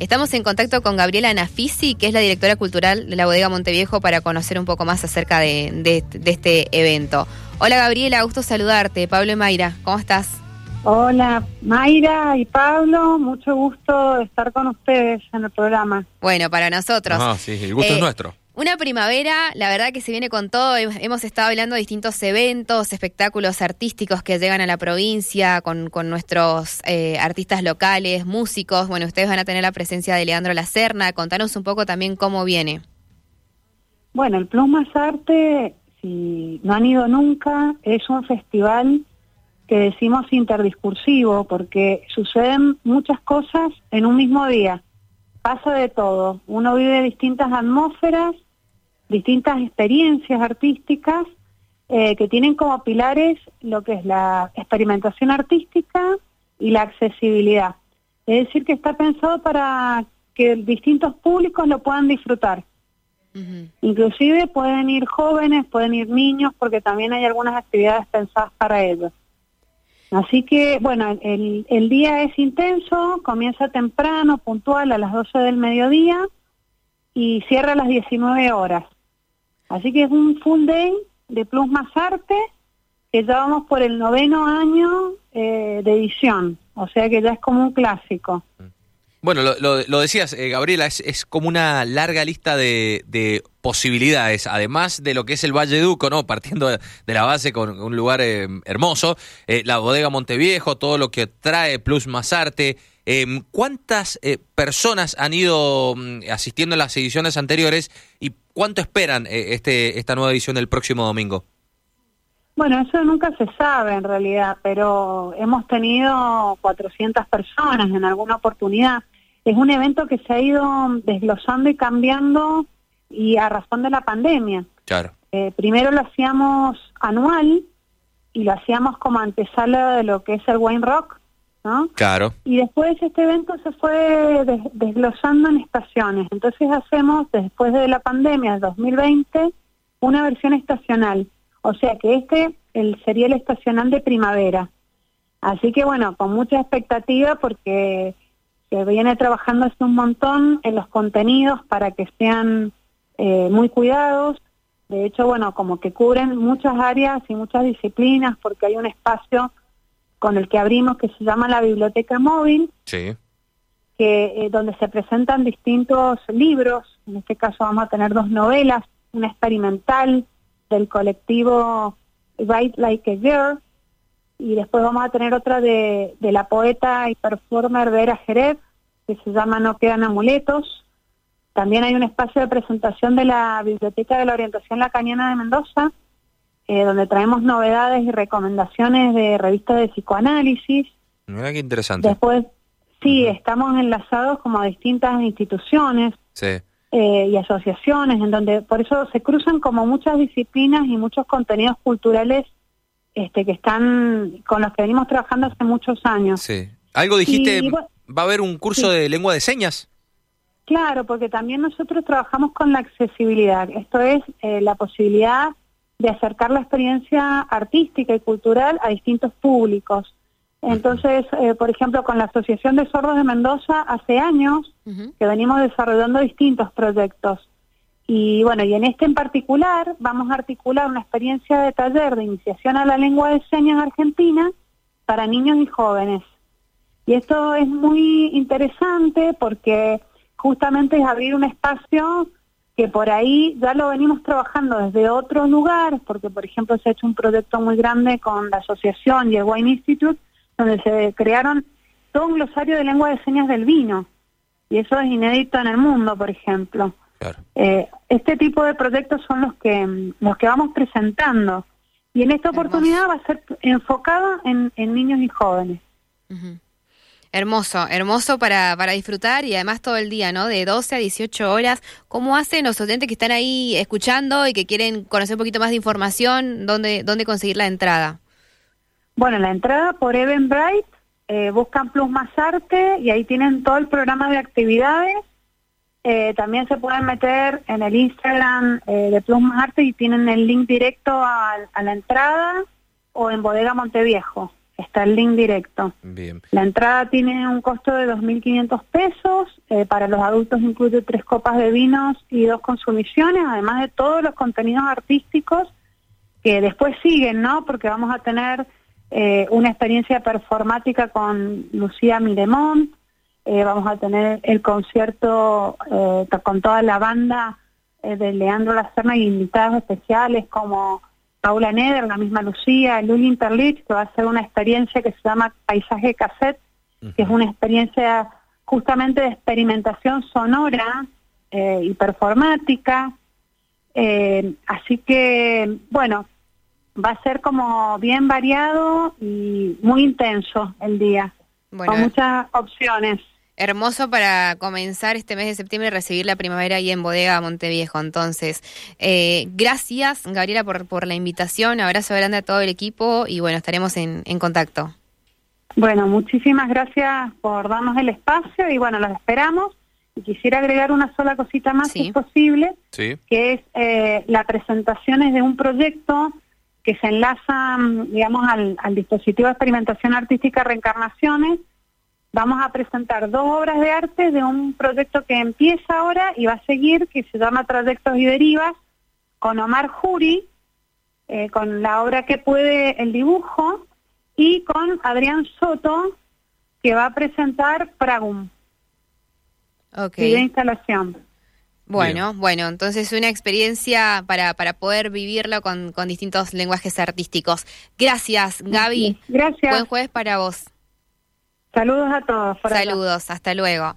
Estamos en contacto con Gabriela Nafisi, que es la directora cultural de la Bodega Monteviejo, para conocer un poco más acerca de, este evento. Hola Gabriela, gusto saludarte. Pablo y Mayra, ¿cómo estás? Hola Mayra y Pablo, mucho gusto estar con ustedes en el programa. Bueno, para nosotros. Ah, sí, el gusto es eh, nuestro. Una primavera, la verdad que se viene con todo. Hemos estado hablando de distintos eventos, espectáculos artísticos que llegan a la provincia con, nuestros eh, artistas locales, músicos. Bueno, ustedes van a tener la presencia de Leandro Lacerna. Contanos un poco también cómo viene. Bueno, el Plus Más Arte, si no han ido nunca, es un festival que decimos interdiscursivo porque suceden muchas cosas en un mismo día. Pasa de todo. Uno vive distintas atmósferas distintas experiencias artísticas eh, que tienen como pilares lo que es la experimentación artística y la accesibilidad. Es decir, que está pensado para que distintos públicos lo puedan disfrutar. Inclusive pueden ir jóvenes, pueden ir niños, porque también hay algunas actividades pensadas para ellos. Así que, bueno, el, el día es intenso, comienza temprano, puntual, a las 12 del mediodía y cierra a las 19 horas. Así que es un full day de Plus Más Arte, que ya vamos por el noveno año eh, de edición, o sea que ya es como un clásico. Bueno, lo, decías, eh, Gabriela, es, como una larga lista de, posibilidades, además de lo que es el Valle Duco, ¿no? Partiendo de, la base con un lugar eh, hermoso, la bodega Monteviejo, todo lo que trae Plus Más Arte. ¿Cuántas personas han ido mm, asistiendo a las ediciones anteriores y ¿Cuánto esperan eh, este, esta nueva edición del próximo domingo? Bueno, eso nunca se sabe en realidad, pero hemos tenido 400 personas en alguna oportunidad. Es un evento que se ha ido desglosando y cambiando y a razón de la pandemia. Claro. Eh, primero lo hacíamos anual y lo hacíamos como antesala de lo que es el Wine Rock, ¿no? Claro. Y después este evento se fue desglosando en estaciones. Entonces hacemos, después de la pandemia de 2020, una versión estacional. O sea que este el, sería el estacional de primavera. Así que bueno, con mucha expectativa porque se viene trabajando hace un montón en los contenidos para que sean eh, muy cuidados. De hecho, bueno, como que cubren muchas áreas y muchas disciplinas porque hay un espacio con el que abrimos que se llama la Biblioteca Móvil, sí. que eh, donde se presentan distintos libros, en este caso vamos a tener dos novelas, una experimental del colectivo Write Like a Girl, y después vamos a tener otra de, de la poeta y performer Vera Jerez, que se llama No quedan amuletos. También hay un espacio de presentación de la Biblioteca de la Orientación Lacaniana de Mendoza, eh, donde traemos novedades y recomendaciones de revistas de psicoanálisis. Mira qué interesante. Después, sí, estamos enlazados como a distintas instituciones eh, y asociaciones, en donde por eso se cruzan como muchas disciplinas y muchos contenidos culturales este, que están con los que venimos trabajando hace muchos años. Sí. Algo dijiste, va a haber un curso de lengua de señas. Claro, porque también nosotros trabajamos con la accesibilidad. Esto es eh, la posibilidad de acercar la experiencia artística y cultural a distintos públicos. Entonces, eh, por ejemplo, con la Asociación de Sordos de Mendoza, hace años que venimos desarrollando distintos proyectos. Y bueno, y en este en particular vamos a articular una experiencia de taller de iniciación a la lengua de señas argentina para niños y jóvenes. Y esto es muy interesante porque justamente es abrir un espacio que por ahí ya lo venimos trabajando desde otros lugares, porque por ejemplo se ha hecho un proyecto muy grande con la asociación y el Wine Institute, donde se crearon todo un glosario de lengua de señas del vino, y eso es inédito en el mundo, por ejemplo. Eh, este tipo de proyectos son los que los que vamos presentando, y en esta oportunidad va a ser enfocada en, niños y jóvenes. Hermoso, hermoso para, para disfrutar y además todo el día, ¿no? De 12 a 18 horas. ¿Cómo hacen los oyentes que están ahí escuchando y que quieren conocer un poquito más de información? ¿Dónde, dónde conseguir la entrada? Bueno, la entrada por Eventbrite, eh, buscan Plus Más Arte y ahí tienen todo el programa de actividades. Eh, también se pueden meter en el Instagram eh, de Plus Más Arte y tienen el link directo a, a la entrada o en Bodega Monteviejo está el link directo. Bien. La entrada tiene un costo de 2.500 pesos, eh, para los adultos incluye tres copas de vinos y dos consumiciones, además de todos los contenidos artísticos que después siguen, ¿no? Porque vamos a tener eh, una experiencia performática con Lucía Miremont, eh, vamos a tener el concierto eh, con toda la banda de Leandro Lacerna y invitados especiales como Paula Neder, la misma Lucía, Luli Interlich, que va a ser una experiencia que se llama Paisaje Cassette, que es una experiencia justamente de experimentación sonora y performática. así que, bueno, va a ser como bien variado y muy intenso el día, con muchas opciones hermoso para comenzar este mes de septiembre y recibir la primavera ahí en Bodega Monteviejo. Entonces, eh, gracias Gabriela por, por la invitación, abrazo grande a todo el equipo y bueno, estaremos en, en contacto. Bueno, muchísimas gracias por darnos el espacio y bueno, los esperamos. Y quisiera agregar una sola cosita más, si es posible, que es eh, la presentación es de un proyecto que se enlaza, digamos, al, al dispositivo de experimentación artística Reencarnaciones, vamos a presentar dos obras de arte de un proyecto que empieza ahora y va a seguir, que se llama Trayectos y Derivas, con Omar Juri, eh, con la obra que puede el dibujo, y con Adrián Soto, que va a presentar Pragum. Y de instalación. Bueno, bueno, entonces una experiencia para, para poder vivirlo con, con distintos lenguajes artísticos. Gracias, Gaby. Gracias. Buen jueves para vos. Saludos a todos. Saludos, hasta luego.